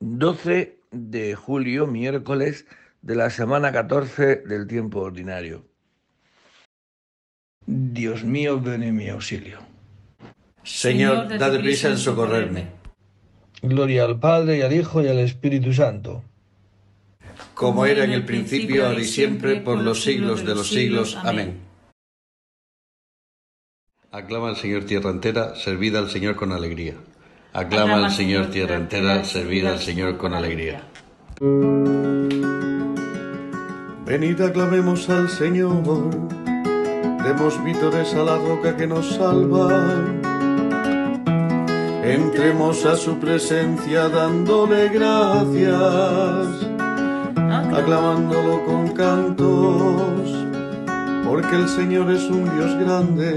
12 de julio, miércoles de la semana 14 del tiempo ordinario. Dios mío, ven en mi auxilio. Señor, date prisa en socorrerme. Gloria al Padre y al Hijo y al Espíritu Santo. Como era en el principio, ahora y siempre, por los siglos de los siglos. Amén. Aclama al Señor tierra entera, servida al Señor con alegría. Aclama al Señor tierra entera, servida al Señor con alegría. Venid, aclamemos al Señor, demos vítores a la roca que nos salva. Entremos a su presencia dándole gracias, aclamándolo con cantos, porque el Señor es un Dios grande,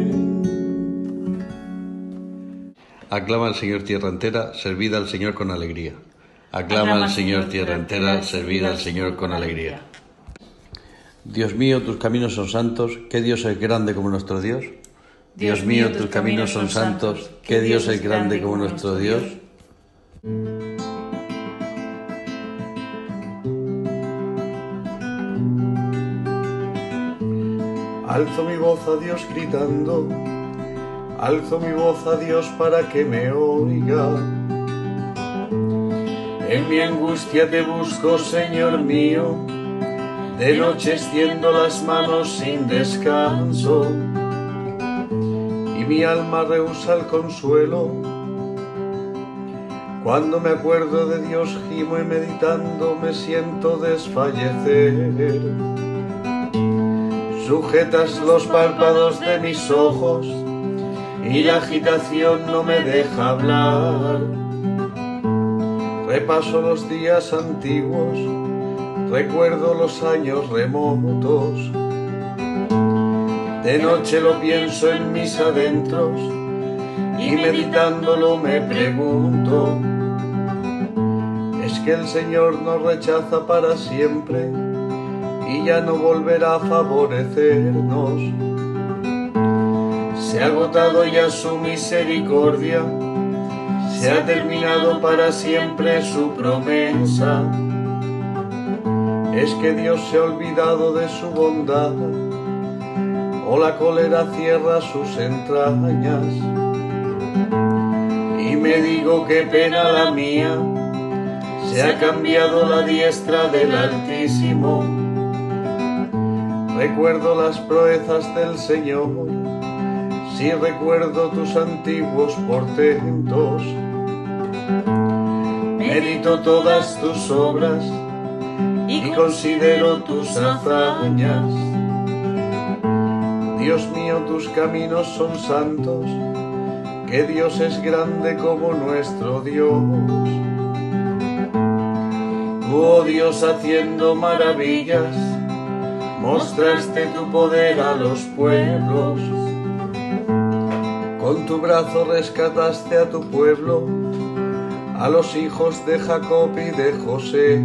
Aclama al Señor tierra entera, servida al Señor con alegría. Aclama al Señor tierra entera, servida al Señor con alegría. Dios mío, tus caminos son santos, ¿qué Dios es grande como nuestro Dios? Dios mío, tus caminos son santos, ¿qué Dios es grande como nuestro Dios? Alzo mi voz a Dios gritando, alzo mi voz a Dios para que me oiga. En mi angustia te busco, Señor mío, de noche extiendo las manos sin descanso y mi alma rehúsa el consuelo. Cuando me acuerdo de Dios gimo y meditando me siento desfallecer. Sujetas los párpados de mis ojos y la agitación no me deja hablar. Repaso los días antiguos, recuerdo los años remotos de noche lo pienso en mis adentros y meditándolo me pregunto, ¿es que el Señor nos rechaza para siempre y ya no volverá a favorecernos? Se ha agotado ya su misericordia, se ha terminado para siempre su promesa. Es que Dios se ha olvidado de su bondad o la cólera cierra sus entrañas. Y me digo qué pena la mía, se ha cambiado la diestra del Altísimo. Recuerdo las proezas del Señor, si recuerdo tus antiguos portentos. Medito todas tus obras y considero tus hazañas Dios mío, tus caminos son santos, que Dios es grande como nuestro Dios. Tú, oh Dios, haciendo maravillas, mostraste tu poder a los pueblos. Con tu brazo rescataste a tu pueblo, a los hijos de Jacob y de José.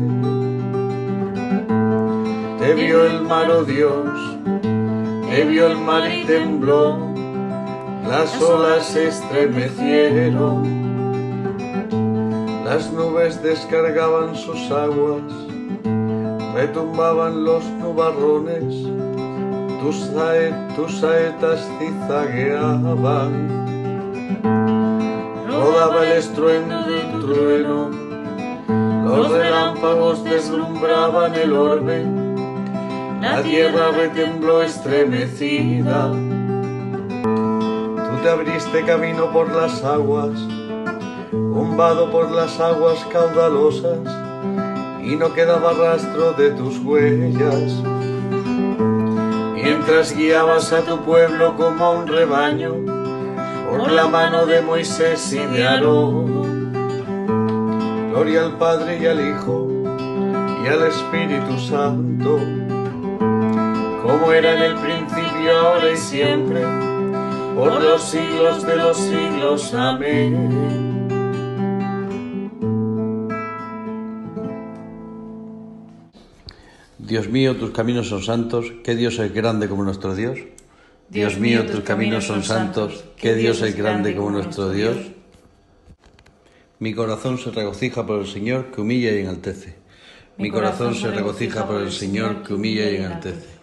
Te vio el mar, oh Dios, te vio el mar y tembló, las olas se estremecieron, las nubes descargaban sus aguas, retumbaban los nubarrones, tus, saetas cizagueaban, rodaba el estruendo del trueno, los relámpagos deslumbraban el orbe, la tierra retembló estremecida. Tú te abriste camino por las aguas, vado por las aguas caudalosas, y no quedaba rastro de tus huellas. Mientras guiabas a tu pueblo como un rebaño, por la mano de Moisés y de Aarón. Gloria al Padre y al Hijo y al Espíritu Santo como era en el principio, ahora y siempre, por los siglos de los siglos. Amén. Dios mío, tus caminos son santos, ¿qué Dios es grande como nuestro Dios? Dios mío, tus caminos son santos, ¿qué Dios es grande como nuestro Dios? Mi corazón se regocija por el Señor que humilla y enaltece. Mi corazón se regocija por el Señor que humilla y enaltece.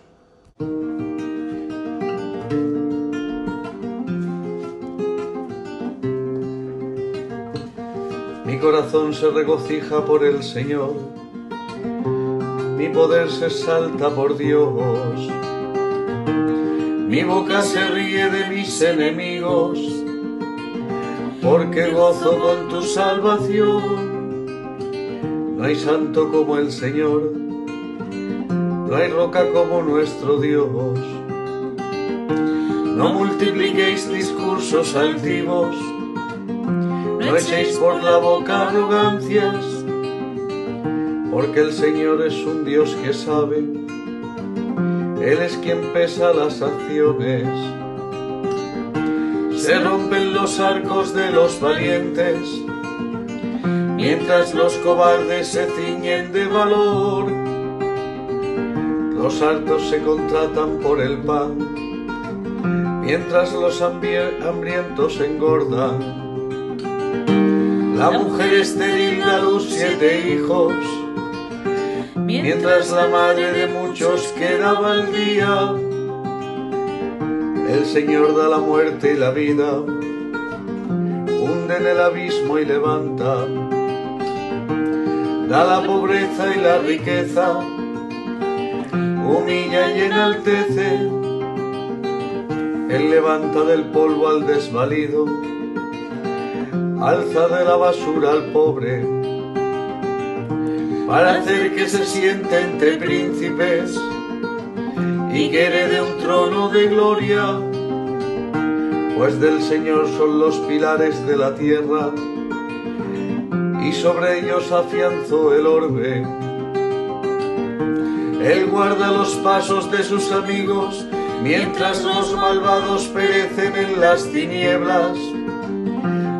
corazón se regocija por el Señor, mi poder se salta por Dios, mi boca se ríe de mis enemigos, porque gozo con tu salvación. No hay santo como el Señor, no hay roca como nuestro Dios. No multipliquéis discursos altivos, no echéis por la boca arrogancias, porque el Señor es un Dios que sabe, Él es quien pesa las acciones. Se rompen los arcos de los valientes, mientras los cobardes se ciñen de valor. Los altos se contratan por el pan, mientras los hambrientos engordan. La mujer estéril da luz siete hijos, mientras la madre de muchos quedaba al día. El Señor da la muerte y la vida, hunde en el abismo y levanta. Da la pobreza y la riqueza, humilla y enaltece. Él levanta del polvo al desvalido alza de la basura al pobre, para hacer que se siente entre príncipes y que herede un trono de gloria, pues del Señor son los pilares de la tierra y sobre ellos afianzó el orbe. Él guarda los pasos de sus amigos mientras los malvados perecen en las tinieblas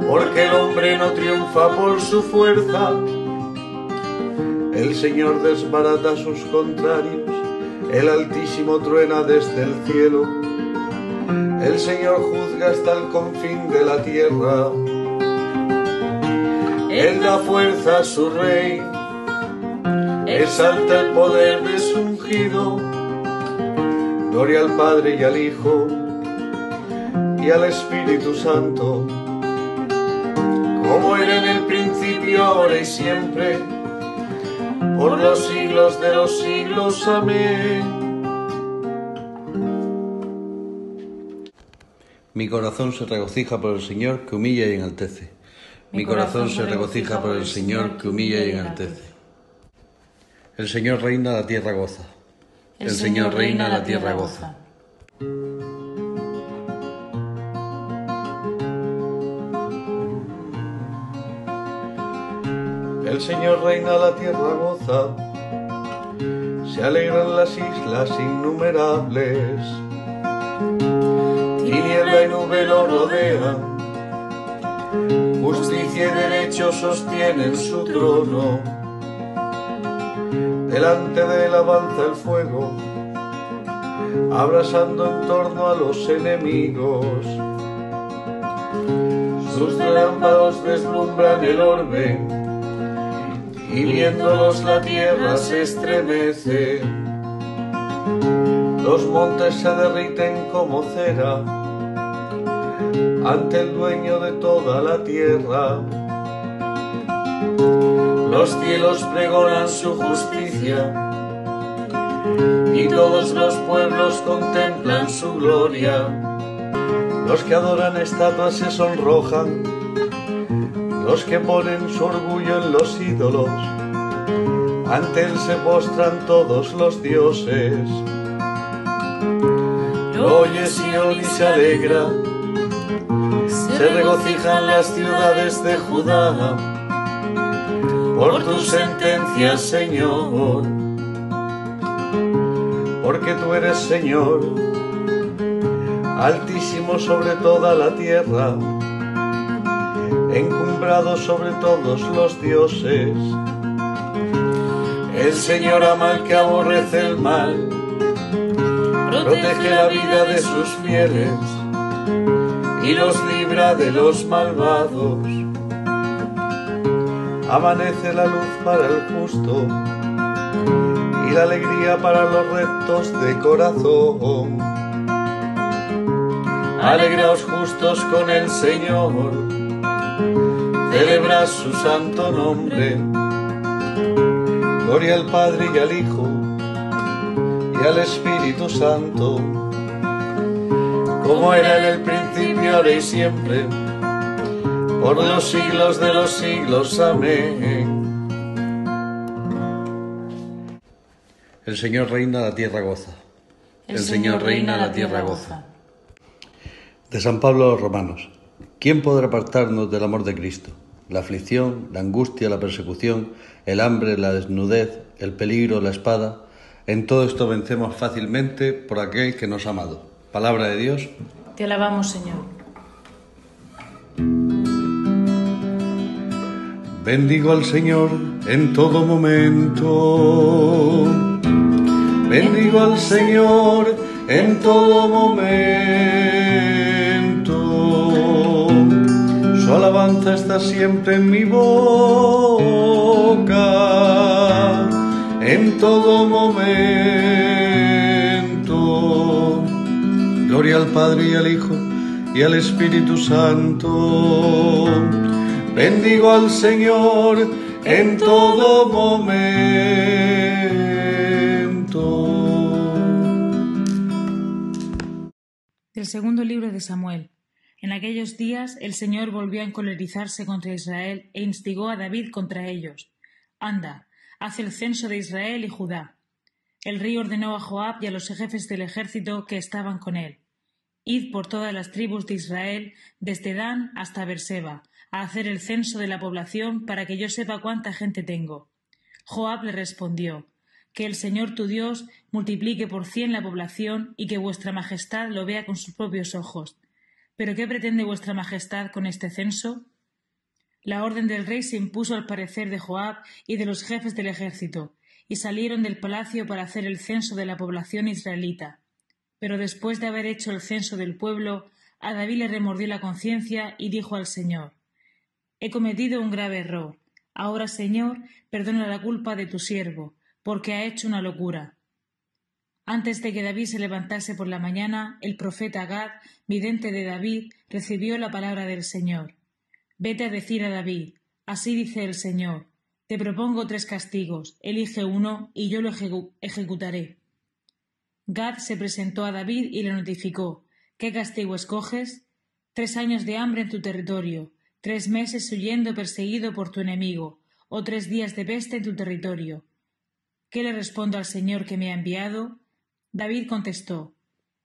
porque el hombre no triunfa por su fuerza. El Señor desbarata a sus contrarios, el Altísimo truena desde el cielo. El Señor juzga hasta el confín de la tierra. Él da fuerza a su rey, exalta el poder de su ungido. Gloria al Padre y al Hijo y al Espíritu Santo como era en el principio, ahora y siempre, por los siglos de los siglos. Amén. Mi corazón se regocija por el Señor que humilla y enaltece. Mi corazón se regocija por el Señor que humilla y enaltece. El Señor reina, la tierra goza. El Señor reina, la tierra goza. El Señor reina, la tierra goza, se alegran las islas innumerables. Tiniebla y nube lo rodean, justicia y derecho sostienen su trono. Delante de él avanza el fuego, abrasando en torno a los enemigos. Sus relámpagos deslumbran el orbe, y viéndolos la tierra se estremece. Los montes se derriten como cera ante el dueño de toda la tierra. Los cielos pregonan su justicia y todos los pueblos contemplan su gloria. Los que adoran estatuas se sonrojan, los que ponen su orgullo en los ídolos, ante él se postran todos los dioses. Oye Sion y se alegra, se regocijan las ciudades de Judá. Por tus sentencias, Señor, porque tú eres Señor altísimo sobre toda la tierra, encumbrado sobre todos los dioses. El Señor ama al que aborrece el mal, protege la vida de sus fieles y los libra de los malvados. Amanece la luz para el justo y la alegría para los rectos de corazón. Alegraos justos con el Señor, celebrad su santo nombre. Gloria al Padre y al Hijo y al Espíritu Santo, como era en el principio, ahora y siempre, por los siglos de los siglos. Amén. El Señor reina, la tierra goza. El, Señor reina, la tierra goza. De San Pablo a los Romanos. ¿Quién podrá apartarnos del amor de Cristo? La aflicción, la angustia, la persecución, el hambre, la desnudez, el peligro, la espada. En todo esto vencemos fácilmente por aquel que nos ha amado. Palabra de Dios. Te alabamos, Señor. Bendigo al Señor en todo momento. Bendigo al Señor en todo momento. Está siempre en mi boca, en todo momento. Gloria al Padre y al Hijo y al Espíritu Santo. Bendigo al Señor en todo momento. Del segundo libro de Samuel. En aquellos días el Señor volvió a encolerizarse contra Israel e instigó a David contra ellos. Anda, haz el censo de Israel y Judá. El rey ordenó a Joab y a los jefes del ejército que estaban con él. Id por todas las tribus de Israel, desde Dan hasta Berseba, a hacer el censo de la población para que yo sepa cuánta gente tengo. Joab le respondió Que el Señor tu Dios multiplique por cien la población y que vuestra majestad lo vea con sus propios ojos. ¿Pero qué pretende vuestra majestad con este censo? La orden del rey se impuso al parecer de Joab y de los jefes del ejército, y salieron del palacio para hacer el censo de la población israelita. Pero después de haber hecho el censo del pueblo, a David le remordió la conciencia y dijo al Señor He cometido un grave error. Ahora, Señor, perdona la culpa de tu siervo, porque ha hecho una locura. Antes de que David se levantase por la mañana, el profeta Gad, vidente de David, recibió la palabra del Señor. Vete a decir a David, así dice el Señor, te propongo tres castigos, elige uno y yo lo ejecutaré. Gad se presentó a David y le notificó, ¿qué castigo escoges? Tres años de hambre en tu territorio, tres meses huyendo perseguido por tu enemigo, o tres días de peste en tu territorio. ¿Qué le respondo al Señor que me ha enviado? David contestó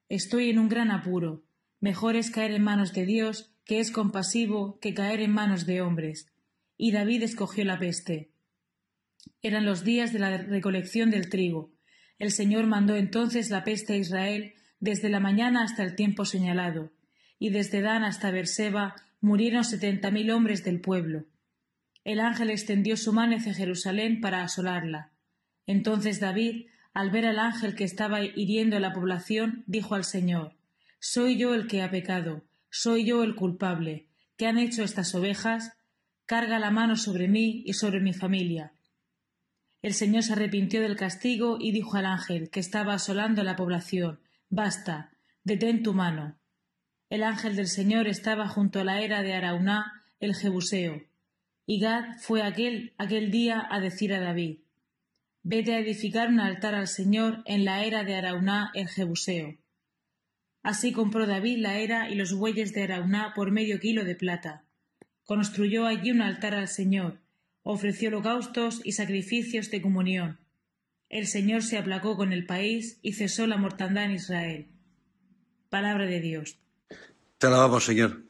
Estoy en un gran apuro. Mejor es caer en manos de Dios, que es compasivo, que caer en manos de hombres. Y David escogió la peste. Eran los días de la recolección del trigo. El Señor mandó entonces la peste a Israel desde la mañana hasta el tiempo señalado, y desde Dan hasta Berseba murieron setenta mil hombres del pueblo. El ángel extendió su mano hacia Jerusalén para asolarla. Entonces David, al ver al ángel que estaba hiriendo a la población, dijo al Señor Soy yo el que ha pecado, soy yo el culpable. ¿Qué han hecho estas ovejas? Carga la mano sobre mí y sobre mi familia. El Señor se arrepintió del castigo y dijo al ángel que estaba asolando la población Basta, detén tu mano. El ángel del Señor estaba junto a la era de Arauná, el Jebuseo. Y Gad fue aquel, aquel día a decir a David Vete a edificar un altar al Señor en la era de Arauná el Jebuseo. Así compró David la era y los bueyes de Arauná por medio kilo de plata. Construyó allí un altar al Señor, ofreció holocaustos y sacrificios de comunión. El Señor se aplacó con el país y cesó la mortandad en Israel. Palabra de Dios. Te alabamos, Señor.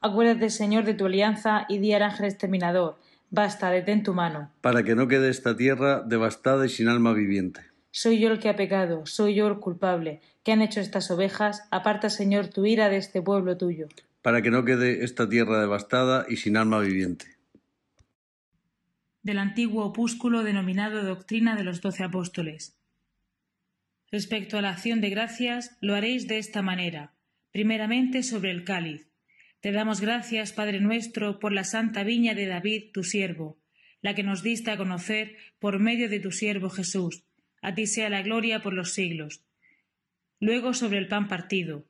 Acuérdate, Señor, de tu alianza y di al ángel exterminador Basta, detén tu mano. Para que no quede esta tierra devastada y sin alma viviente. Soy yo el que ha pecado, soy yo el culpable. ¿Qué han hecho estas ovejas? Aparta, Señor, tu ira de este pueblo tuyo. Para que no quede esta tierra devastada y sin alma viviente. Del antiguo opúsculo denominado Doctrina de los Doce Apóstoles. Respecto a la acción de gracias, lo haréis de esta manera. Primeramente sobre el cáliz te damos gracias, Padre nuestro, por la santa viña de David, tu siervo, la que nos diste a conocer por medio de tu siervo Jesús. A ti sea la gloria por los siglos. Luego sobre el pan partido.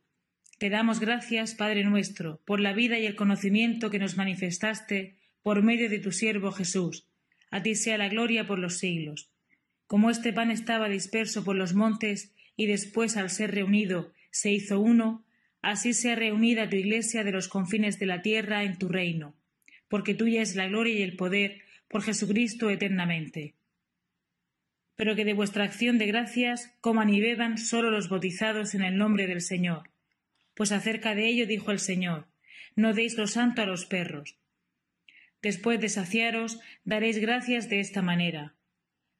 Te damos gracias, Padre nuestro, por la vida y el conocimiento que nos manifestaste por medio de tu siervo Jesús. A ti sea la gloria por los siglos. Como este pan estaba disperso por los montes y después al ser reunido se hizo uno, así sea reunida tu iglesia de los confines de la tierra en tu reino, porque tuya es la gloria y el poder por Jesucristo eternamente. Pero que de vuestra acción de gracias coman y beban sólo los bautizados en el nombre del Señor. Pues acerca de ello dijo el Señor, no deis lo santo a los perros. Después de saciaros, daréis gracias de esta manera.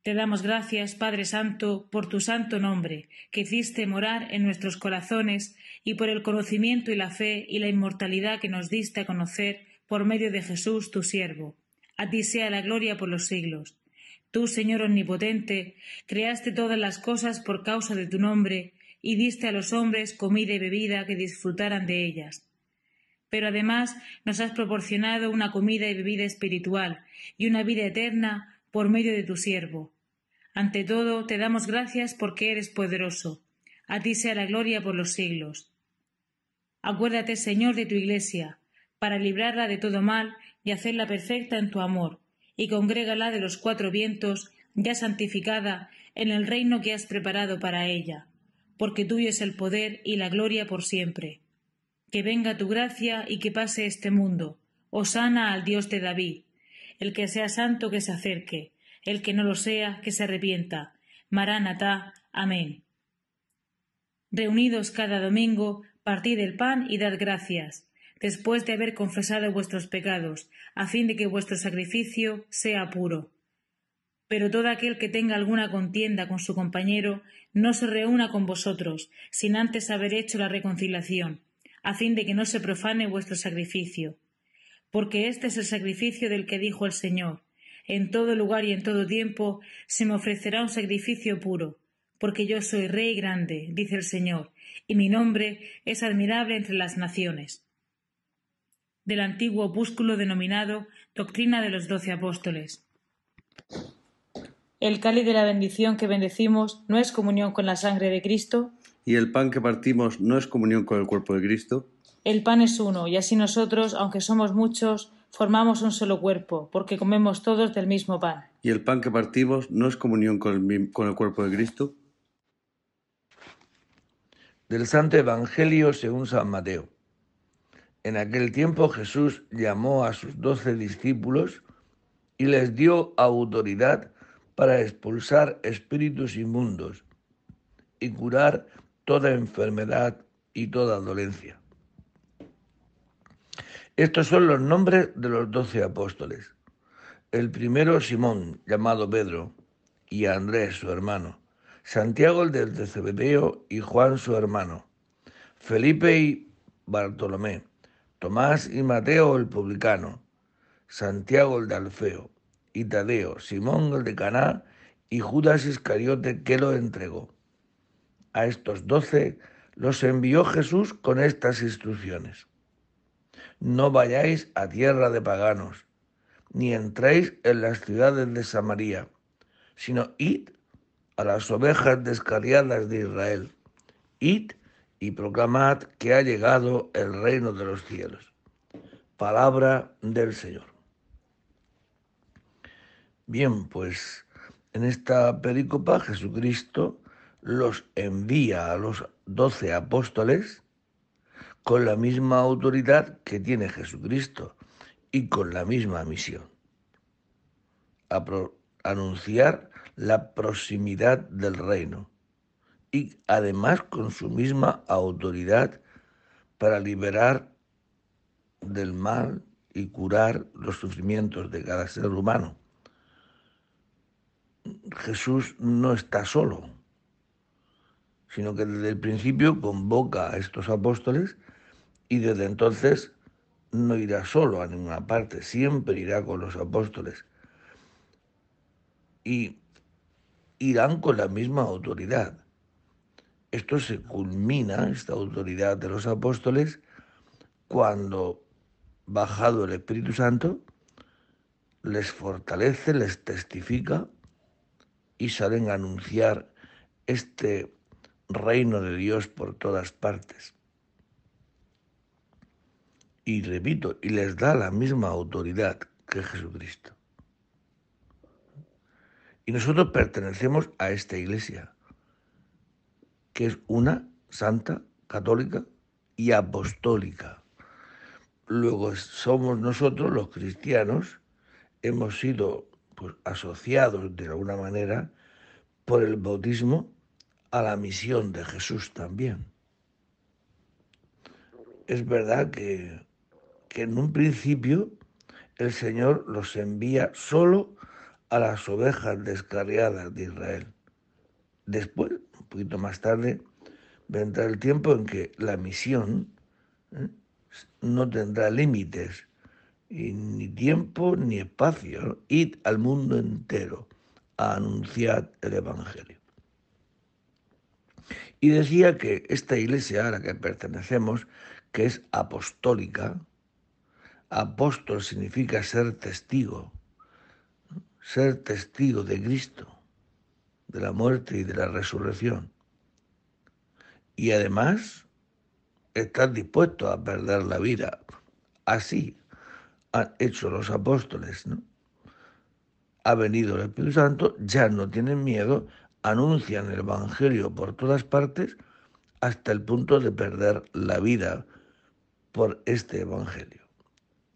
Te damos gracias, Padre Santo, por tu santo nombre, que hiciste morar en nuestros corazones, y por el conocimiento y la fe y la inmortalidad que nos diste a conocer por medio de Jesús, tu siervo. A ti sea la gloria por los siglos. Tú, Señor Omnipotente, creaste todas las cosas por causa de tu nombre, y diste a los hombres comida y bebida que disfrutaran de ellas. Pero además nos has proporcionado una comida y bebida espiritual, y una vida eterna por medio de tu siervo. Ante todo, te damos gracias porque eres poderoso. A ti sea la gloria por los siglos. Acuérdate, Señor, de tu Iglesia, para librarla de todo mal y hacerla perfecta en tu amor, y congrégala de los cuatro vientos, ya santificada, en el reino que has preparado para ella, porque tuyo es el poder y la gloria por siempre. Que venga tu gracia y que pase este mundo. Osana al Dios de David el que sea santo que se acerque, el que no lo sea que se arrepienta. Maránata. Amén. Reunidos cada domingo, partid el pan y dad gracias, después de haber confesado vuestros pecados, a fin de que vuestro sacrificio sea puro. Pero todo aquel que tenga alguna contienda con su compañero, no se reúna con vosotros, sin antes haber hecho la reconciliación, a fin de que no se profane vuestro sacrificio porque este es el sacrificio del que dijo el Señor. En todo lugar y en todo tiempo se me ofrecerá un sacrificio puro, porque yo soy Rey grande, dice el Señor, y mi nombre es admirable entre las naciones. Del antiguo opúsculo denominado Doctrina de los Doce Apóstoles. El cáliz de la bendición que bendecimos no es comunión con la sangre de Cristo. ¿Y el pan que partimos no es comunión con el cuerpo de Cristo? El pan es uno, y así nosotros, aunque somos muchos, formamos un solo cuerpo, porque comemos todos del mismo pan. ¿Y el pan que partimos no es comunión con el, con el cuerpo de Cristo? Del Santo Evangelio según San Mateo. En aquel tiempo Jesús llamó a sus doce discípulos y les dio autoridad para expulsar espíritus inmundos y curar toda enfermedad y toda dolencia. Estos son los nombres de los doce apóstoles. El primero Simón, llamado Pedro, y Andrés, su hermano, Santiago el del Cebedeo y Juan, su hermano, Felipe y Bartolomé, Tomás y Mateo el publicano, Santiago el de Alfeo, y Tadeo, Simón el de Caná y Judas Iscariote que lo entregó. A estos doce los envió Jesús con estas instrucciones. No vayáis a tierra de paganos, ni entréis en las ciudades de Samaria, sino id a las ovejas descarriadas de Israel. Id y proclamad que ha llegado el reino de los cielos. Palabra del Señor. Bien, pues en esta pericopa Jesucristo los envía a los doce apóstoles con la misma autoridad que tiene Jesucristo y con la misma misión. A anunciar la proximidad del reino y además con su misma autoridad para liberar del mal y curar los sufrimientos de cada ser humano. Jesús no está solo, sino que desde el principio convoca a estos apóstoles y desde entonces no irá solo a ninguna parte, siempre irá con los apóstoles. Y irán con la misma autoridad. Esto se culmina, esta autoridad de los apóstoles, cuando, bajado el Espíritu Santo, les fortalece, les testifica y salen a anunciar este reino de Dios por todas partes. Y repito, y les da la misma autoridad que Jesucristo. Y nosotros pertenecemos a esta iglesia, que es una santa, católica y apostólica. Luego somos nosotros los cristianos, hemos sido pues, asociados de alguna manera por el bautismo a la misión de Jesús también. Es verdad que, que en un principio el Señor los envía solo a las ovejas descarriadas de Israel. Después, un poquito más tarde, vendrá el tiempo en que la misión ¿eh? no tendrá límites y ni tiempo ni espacio. Id al mundo entero a anunciar el Evangelio. Y decía que esta iglesia a la que pertenecemos, que es apostólica, apóstol significa ser testigo, ser testigo de Cristo, de la muerte y de la resurrección. Y además, estar dispuesto a perder la vida. Así han hecho los apóstoles, ¿no? Ha venido el Espíritu Santo, ya no tienen miedo, anuncian el Evangelio por todas partes hasta el punto de perder la vida por este Evangelio.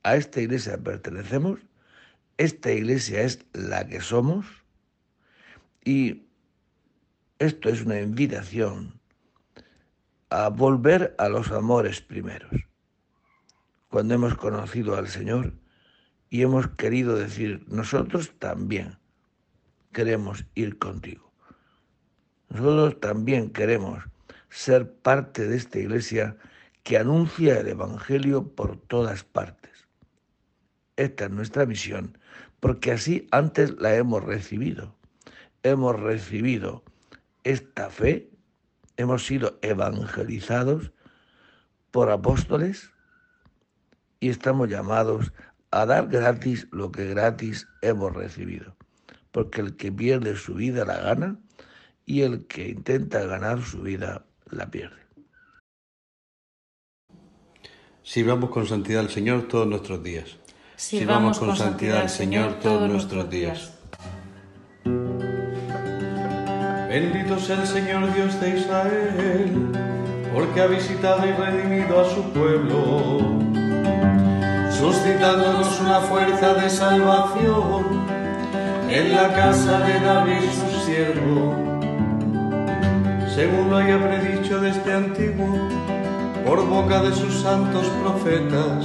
A esta iglesia pertenecemos, esta iglesia es la que somos y esto es una invitación a volver a los amores primeros cuando hemos conocido al Señor y hemos querido decir, nosotros también queremos ir contigo. Nosotros también queremos ser parte de esta iglesia que anuncia el Evangelio por todas partes. Esta es nuestra misión, porque así antes la hemos recibido. Hemos recibido esta fe, hemos sido evangelizados por apóstoles y estamos llamados a dar gratis lo que gratis hemos recibido. Porque el que pierde su vida la gana y el que intenta ganar su vida la pierde. Sirvamos con santidad al Señor todos nuestros días. Sirvamos con santidad al Señor todos nuestros días. Bendito sea el Señor Dios de Israel, porque ha visitado y redimido a su pueblo suscitándonos una fuerza de salvación en la casa de David su siervo, según lo haya predicho desde antiguo por boca de sus santos profetas.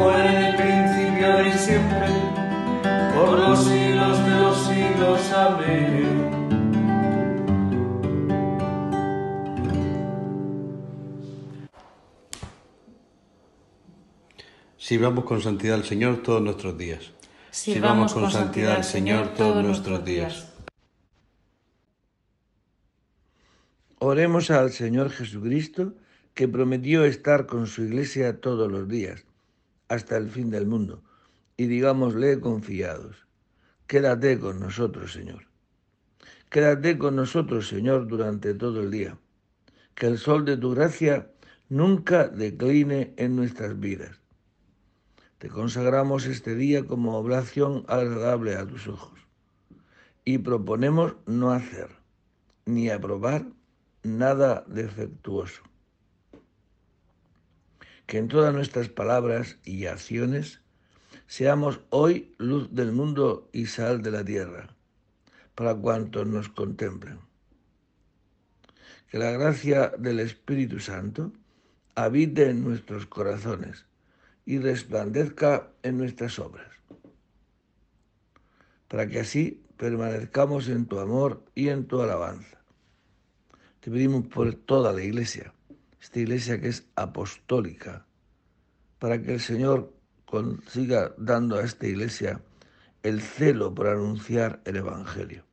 como en el principio y siempre por los siglos de los siglos. Amén. Sirvamos con santidad al Señor todos nuestros días. Sirvamos con santidad al Señor todos nuestros días. Oremos al Señor Jesucristo, que prometió estar con su iglesia todos los días, hasta el fin del mundo y digámosle confiados, quédate con nosotros, Señor. Quédate con nosotros, Señor, durante todo el día. Que el sol de tu gracia nunca decline en nuestras vidas. Te consagramos este día como oblación agradable a tus ojos y proponemos no hacer ni aprobar nada defectuoso. Que en todas nuestras palabras y acciones Seamos hoy luz del mundo y sal de la tierra, para cuantos nos contemplen. Que la gracia del Espíritu Santo habite en nuestros corazones y resplandezca en nuestras obras, para que así permanezcamos en tu amor y en tu alabanza. Te pedimos por toda la iglesia, esta iglesia que es apostólica, para que el Señor siga dando a esta iglesia el celo por anunciar el Evangelio.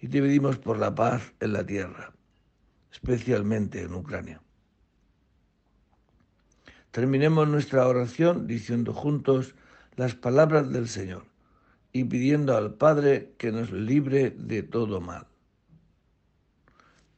Y te pedimos por la paz en la tierra, especialmente en Ucrania. Terminemos nuestra oración diciendo juntos las palabras del Señor y pidiendo al Padre que nos libre de todo mal.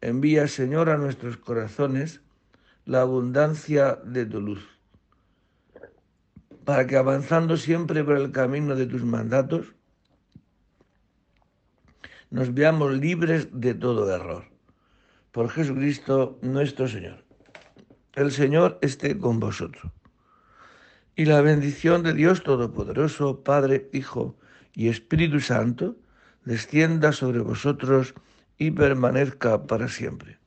Envía, Señor, a nuestros corazones la abundancia de tu luz para que avanzando siempre por el camino de tus mandatos, nos veamos libres de todo error. Por Jesucristo nuestro Señor. El Señor esté con vosotros. Y la bendición de Dios Todopoderoso, Padre, Hijo y Espíritu Santo, descienda sobre vosotros y permanezca para siempre.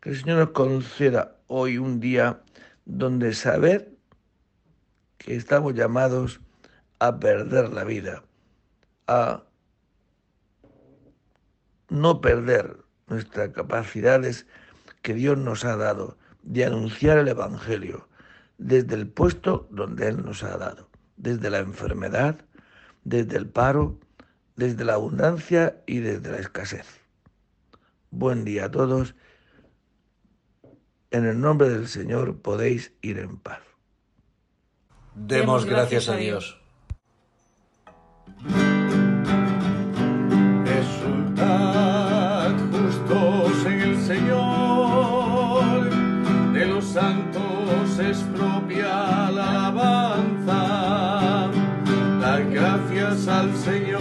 Que el Señor nos conceda hoy un día donde saber que estamos llamados a perder la vida, a no perder nuestras capacidades que Dios nos ha dado de anunciar el Evangelio desde el puesto donde Él nos ha dado, desde la enfermedad, desde el paro, desde la abundancia y desde la escasez. Buen día a todos. En el nombre del Señor podéis ir en paz. Demos gracias a Dios. Resultad justos en el Señor, de los santos es propia la alabanza. Dar gracias al Señor.